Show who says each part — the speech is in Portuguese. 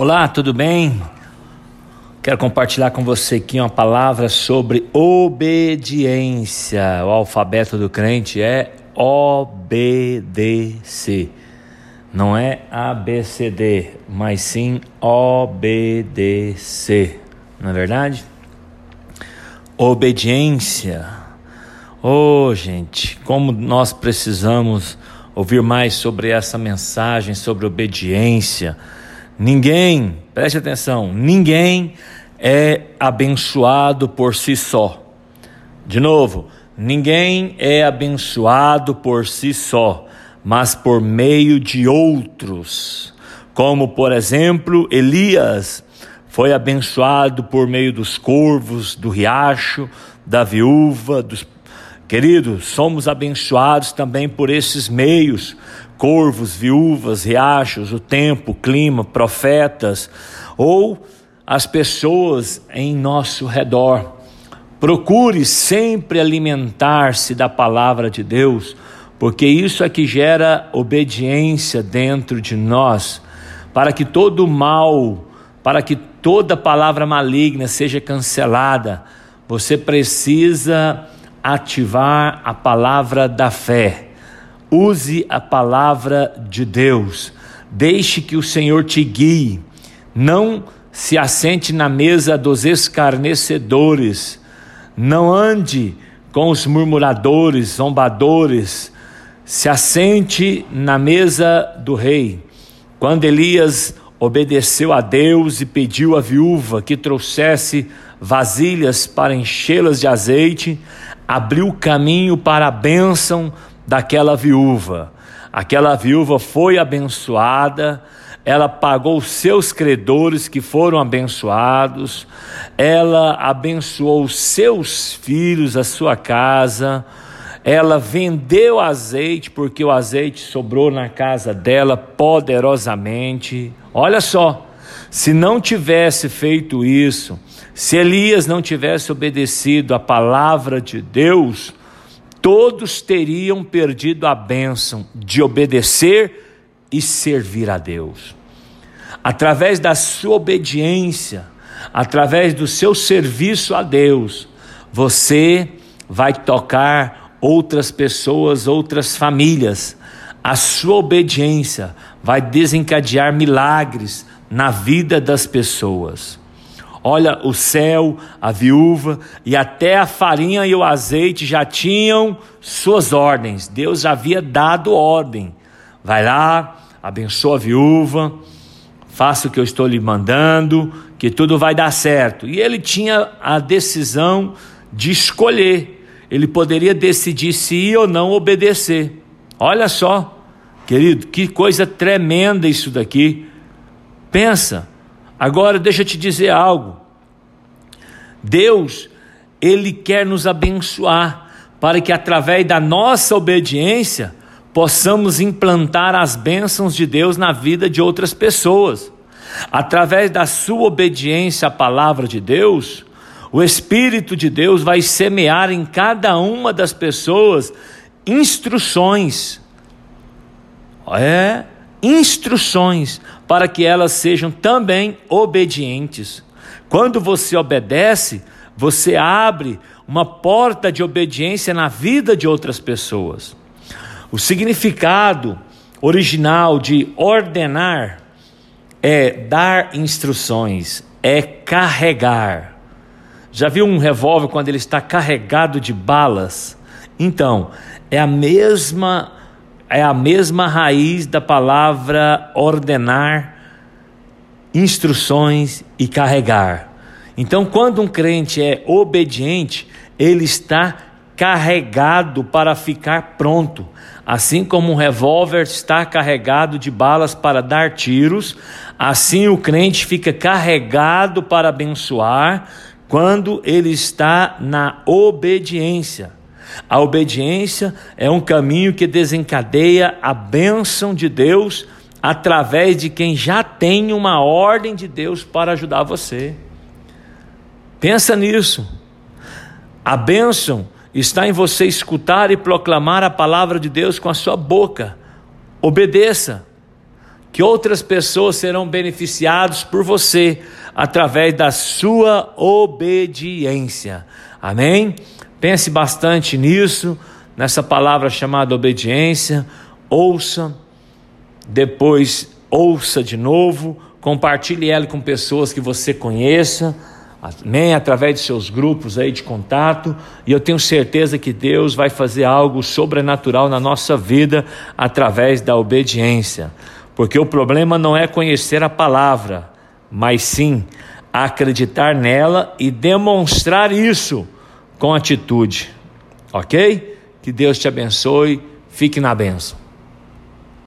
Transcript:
Speaker 1: Olá, tudo bem? Quero compartilhar com você aqui uma palavra sobre obediência. O alfabeto do crente é obedecer. Não é ABCD, mas sim obedecer. Não é verdade? Obediência. Oh, gente, como nós precisamos ouvir mais sobre essa mensagem sobre obediência Ninguém, preste atenção, ninguém é abençoado por si só. De novo, ninguém é abençoado por si só, mas por meio de outros. Como, por exemplo, Elias foi abençoado por meio dos corvos, do riacho, da viúva, dos Queridos, somos abençoados também por esses meios, corvos, viúvas, riachos, o tempo, o clima, profetas, ou as pessoas em nosso redor. Procure sempre alimentar-se da palavra de Deus, porque isso é que gera obediência dentro de nós, para que todo mal, para que toda palavra maligna seja cancelada. Você precisa ativar a palavra da fé. Use a palavra de Deus. Deixe que o Senhor te guie. Não se assente na mesa dos escarnecedores. Não ande com os murmuradores, zombadores. Se assente na mesa do rei. Quando Elias obedeceu a Deus e pediu à viúva que trouxesse vasilhas para enchê-las de azeite, abriu caminho para a bênção daquela viúva. Aquela viúva foi abençoada, ela pagou seus credores que foram abençoados, ela abençoou seus filhos, a sua casa, ela vendeu azeite, porque o azeite sobrou na casa dela poderosamente. Olha só, se não tivesse feito isso, se Elias não tivesse obedecido a palavra de Deus, todos teriam perdido a bênção de obedecer e servir a Deus. Através da sua obediência, através do seu serviço a Deus, você vai tocar outras pessoas, outras famílias. A sua obediência vai desencadear milagres na vida das pessoas. Olha, o céu, a viúva e até a farinha e o azeite já tinham suas ordens. Deus havia dado ordem. Vai lá, abençoa a viúva, faça o que eu estou lhe mandando, que tudo vai dar certo. E ele tinha a decisão de escolher. Ele poderia decidir se ia ou não obedecer. Olha só, querido, que coisa tremenda isso daqui. Pensa Agora deixa eu te dizer algo. Deus, ele quer nos abençoar para que através da nossa obediência possamos implantar as bênçãos de Deus na vida de outras pessoas. Através da sua obediência à palavra de Deus, o Espírito de Deus vai semear em cada uma das pessoas instruções. É, instruções para que elas sejam também obedientes. Quando você obedece, você abre uma porta de obediência na vida de outras pessoas. O significado original de ordenar é dar instruções, é carregar. Já viu um revólver quando ele está carregado de balas? Então, é a mesma é a mesma raiz da palavra ordenar, instruções e carregar. Então, quando um crente é obediente, ele está carregado para ficar pronto. Assim como um revólver está carregado de balas para dar tiros, assim o crente fica carregado para abençoar quando ele está na obediência. A obediência é um caminho que desencadeia a bênção de Deus através de quem já tem uma ordem de Deus para ajudar você. Pensa nisso. A bênção está em você escutar e proclamar a palavra de Deus com a sua boca. Obedeça. que outras pessoas serão beneficiadas por você através da sua obediência. Amém? Pense bastante nisso, nessa palavra chamada obediência. Ouça, depois ouça de novo, compartilhe ela com pessoas que você conheça. Amém? Através de seus grupos aí de contato, e eu tenho certeza que Deus vai fazer algo sobrenatural na nossa vida através da obediência. Porque o problema não é conhecer a palavra, mas sim acreditar nela e demonstrar isso com atitude. Ok? Que Deus te abençoe. Fique na benção.